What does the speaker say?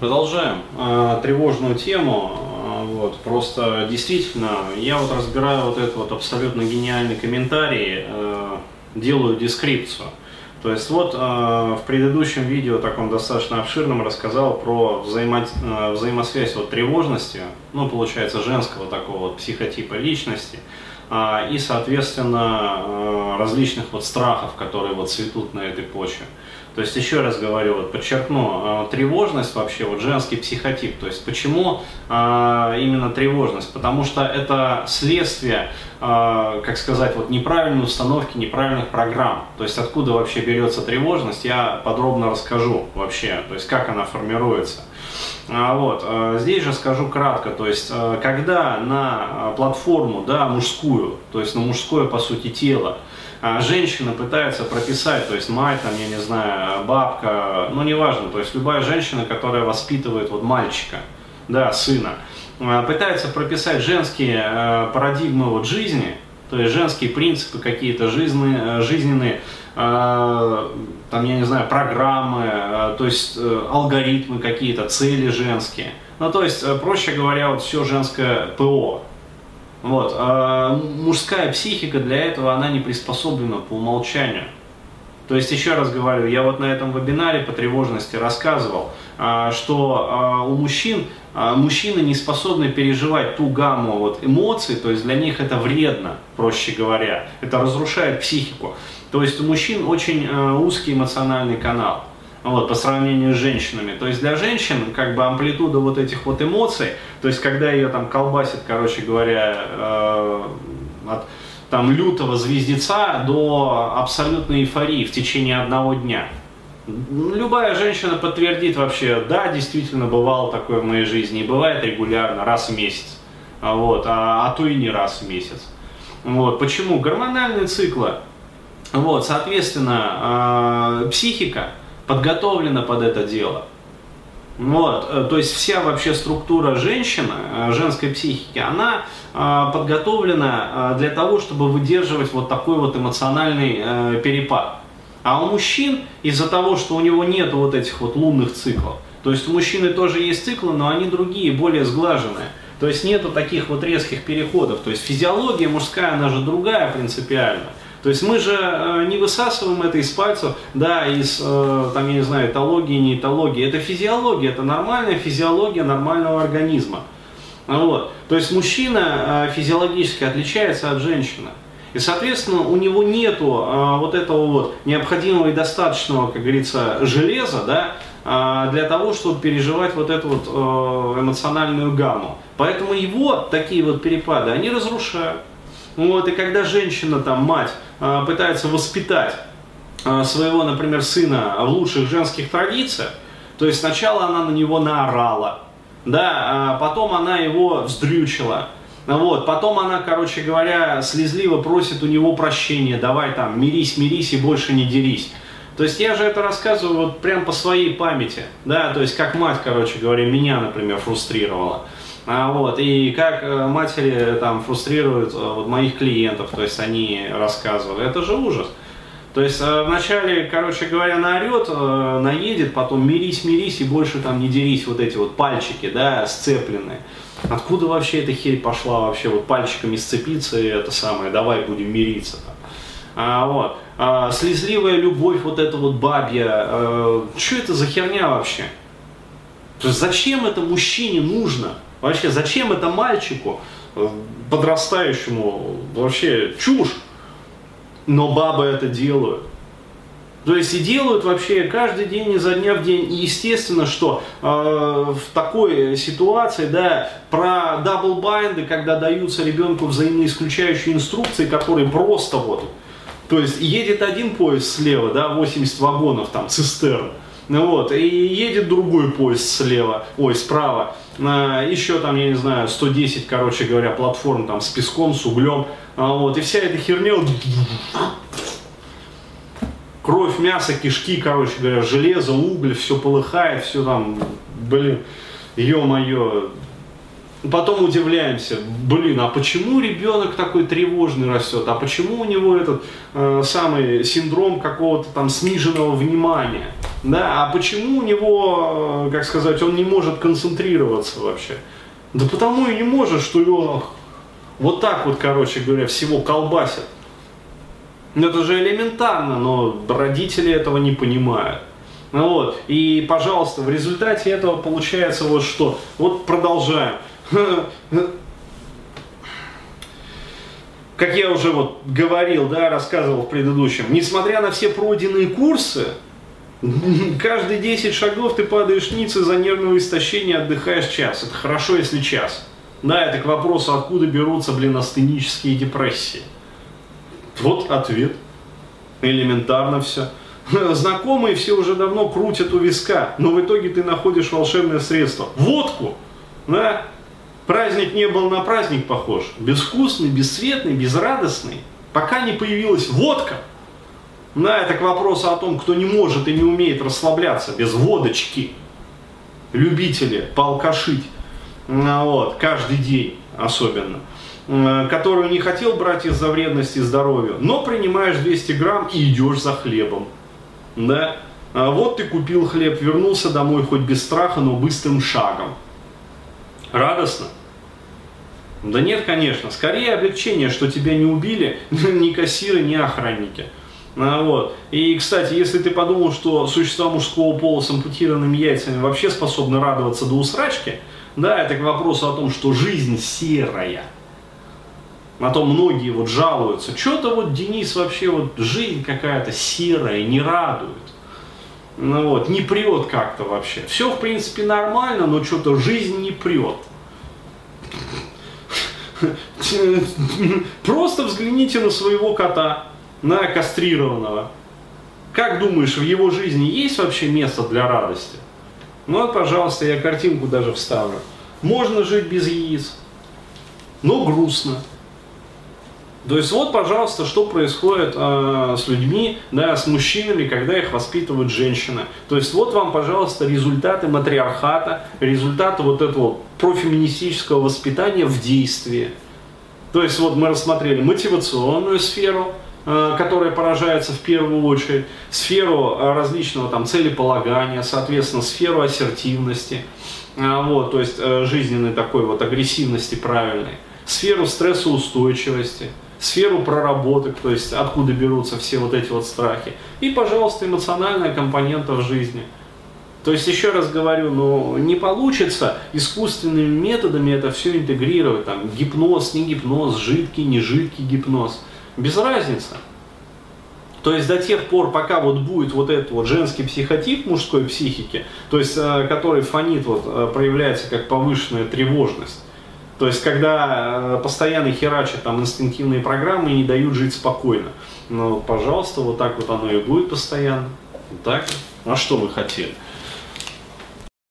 Продолжаем э, тревожную тему. Э, вот, просто действительно, я вот разбираю вот этот вот абсолютно гениальный комментарий, э, делаю дескрипцию. То есть вот э, в предыдущем видео, таком достаточно обширном, рассказал про взаимо, э, взаимосвязь вот тревожности, ну, получается, женского такого вот психотипа личности, э, и, соответственно, различных вот страхов, которые вот цветут на этой почве. То есть, еще раз говорю, вот подчеркну, э, тревожность вообще, вот женский психотип. То есть, почему э, именно тревожность? Потому что это следствие, э, как сказать, вот неправильной установки, неправильных программ. То есть, откуда вообще берется тревожность, я подробно расскажу вообще, то есть, как она формируется. А, вот. Здесь же скажу кратко, то есть, когда на платформу, да, мужскую, то есть на мужское, по сути, тело, а женщина пытается прописать, то есть мать, там, я не знаю, бабка, ну неважно, то есть любая женщина, которая воспитывает вот мальчика, да, сына, а, пытается прописать женские э, парадигмы вот жизни, то есть женские принципы какие-то жизненные, жизненные, э, там, я не знаю, программы, э, то есть алгоритмы какие-то, цели женские. Ну, то есть, проще говоря, вот все женское ПО, вот. А мужская психика для этого, она не приспособлена по умолчанию. То есть, еще раз говорю, я вот на этом вебинаре по тревожности рассказывал, а, что а, у мужчин, а, мужчины не способны переживать ту гамму вот эмоций, то есть для них это вредно, проще говоря, это разрушает психику. То есть у мужчин очень узкий эмоциональный канал вот, по сравнению с женщинами. То есть для женщин как бы амплитуда вот этих вот эмоций, то есть когда ее там колбасит, короче говоря, э, от там лютого звездеца до абсолютной эйфории в течение одного дня. Любая женщина подтвердит вообще, да, действительно бывало такое в моей жизни, и бывает регулярно, раз в месяц, вот, а, а то и не раз в месяц. Вот, почему? Гормональные циклы. Вот, соответственно, э, психика, подготовлена под это дело. Вот, э, то есть вся вообще структура женщины, э, женской психики, она э, подготовлена для того, чтобы выдерживать вот такой вот эмоциональный перепад. А у мужчин из-за того, что у него нет вот этих вот лунных циклов, то есть у мужчины тоже есть циклы, но они другие, более сглаженные. То есть нету таких вот резких переходов. То есть физиология мужская, она же другая принципиально. То есть мы же э, не высасываем это из пальцев, да, из, э, там, я не знаю, этологии, не этологии. Это физиология, это нормальная физиология нормального организма. Вот. То есть мужчина э, физиологически отличается от женщины. И, соответственно, у него нету а, вот этого вот необходимого и достаточного, как говорится, железа, да, а, для того, чтобы переживать вот эту вот а, эмоциональную гамму. Поэтому его такие вот перепады, они разрушают. Вот, и когда женщина, там, мать, а, пытается воспитать а, своего, например, сына в лучших женских традициях, то есть сначала она на него наорала, да, а потом она его вздрючила, вот, потом она, короче говоря, слезливо просит у него прощения, давай там, мирись, мирись и больше не дерись. То есть я же это рассказываю вот прям по своей памяти, да, то есть как мать, короче говоря, меня, например, фрустрировала. А, вот, и как э, матери там фрустрируют э, вот, моих клиентов, то есть они рассказывали, это же ужас. То есть э, вначале, короче говоря, наорет, наедет, потом мирись, мирись и больше там не дерись, вот эти вот пальчики, да, сцепленные. Откуда вообще эта херь пошла вообще, вот пальчиками сцепиться и это самое, давай будем мириться там. А, вот. А, слезливая любовь, вот эта вот бабья, а, что это за херня вообще? То есть зачем это мужчине нужно? Вообще, зачем это мальчику, э, подрастающему, вообще чушь. Но бабы это делают. То есть и делают вообще каждый день изо дня в день. И естественно, что э, в такой ситуации, да, про double bind ы, когда даются ребенку взаимоисключающие инструкции, которые просто вот, то есть едет один поезд слева, да, 80 вагонов там, цистерн, вот, и едет другой поезд слева, ой, справа, еще там, я не знаю, 110, короче говоря, платформ там с песком, с углем, а, вот, и вся эта херня, кровь, мясо, кишки, короче говоря, железо, уголь, все полыхает, все там, блин, ё-моё, Потом удивляемся, блин, а почему ребенок такой тревожный растет, а почему у него этот э, самый синдром какого-то там сниженного внимания? Да, а почему у него, э, как сказать, он не может концентрироваться вообще? Да потому и не может, что его вот так вот, короче говоря, всего колбасят. Ну это же элементарно, но родители этого не понимают. Ну вот, и, пожалуйста, в результате этого получается вот что. Вот продолжаем. Как я уже вот говорил, да, рассказывал в предыдущем, несмотря на все пройденные курсы, каждые 10 шагов ты падаешь ниц из-за нервного истощения, отдыхаешь час. Это хорошо, если час. Да, это к вопросу, откуда берутся, блин, астенические депрессии. Вот ответ. Элементарно все. Знакомые все уже давно крутят у виска, но в итоге ты находишь волшебное средство. Водку. Да? Праздник не был на праздник похож. Безвкусный, бесцветный, безрадостный. Пока не появилась водка. Да, это к вопросу о том, кто не может и не умеет расслабляться без водочки. Любители полкашить. Вот, каждый день особенно которую не хотел брать из-за вредности здоровью, но принимаешь 200 грамм и идешь за хлебом. Да? А вот ты купил хлеб, вернулся домой хоть без страха, но быстрым шагом. Радостно? Да нет, конечно. Скорее облегчение, что тебя не убили ни кассиры, ни охранники. А, вот. И, кстати, если ты подумал, что существа мужского пола с ампутированными яйцами вообще способны радоваться до усрачки, да, это к вопросу о том, что жизнь серая. На то многие вот жалуются. Что-то вот Денис вообще вот жизнь какая-то серая, не радует. Ну вот, не прет как-то вообще. Все, в принципе, нормально, но что-то жизнь не прет. Просто взгляните на своего кота, на кастрированного. Как думаешь, в его жизни есть вообще место для радости? Ну вот, пожалуйста, я картинку даже вставлю. Можно жить без яиц, но грустно. То есть вот, пожалуйста, что происходит э, с людьми, да, с мужчинами, когда их воспитывают женщины. То есть вот вам, пожалуйста, результаты матриархата, результаты вот этого профеминистического воспитания в действии. То есть вот мы рассмотрели мотивационную сферу, которая поражается в первую очередь, сферу э, различного там целеполагания, соответственно, сферу ассертивности, э, вот, то есть э, жизненной такой вот агрессивности правильной, сферу стрессоустойчивости – сферу проработок, то есть откуда берутся все вот эти вот страхи. И, пожалуйста, эмоциональная компонента в жизни. То есть, еще раз говорю, ну, не получится искусственными методами это все интегрировать, там, гипноз, не гипноз, жидкий, не жидкий гипноз. Без разницы. То есть до тех пор, пока вот будет вот этот вот женский психотип мужской психики, то есть э, который фонит, вот, э, проявляется как повышенная тревожность, то есть, когда э, постоянно херачат там инстинктивные программы и не дают жить спокойно. Ну, пожалуйста, вот так вот оно и будет постоянно. Так. А что вы хотели?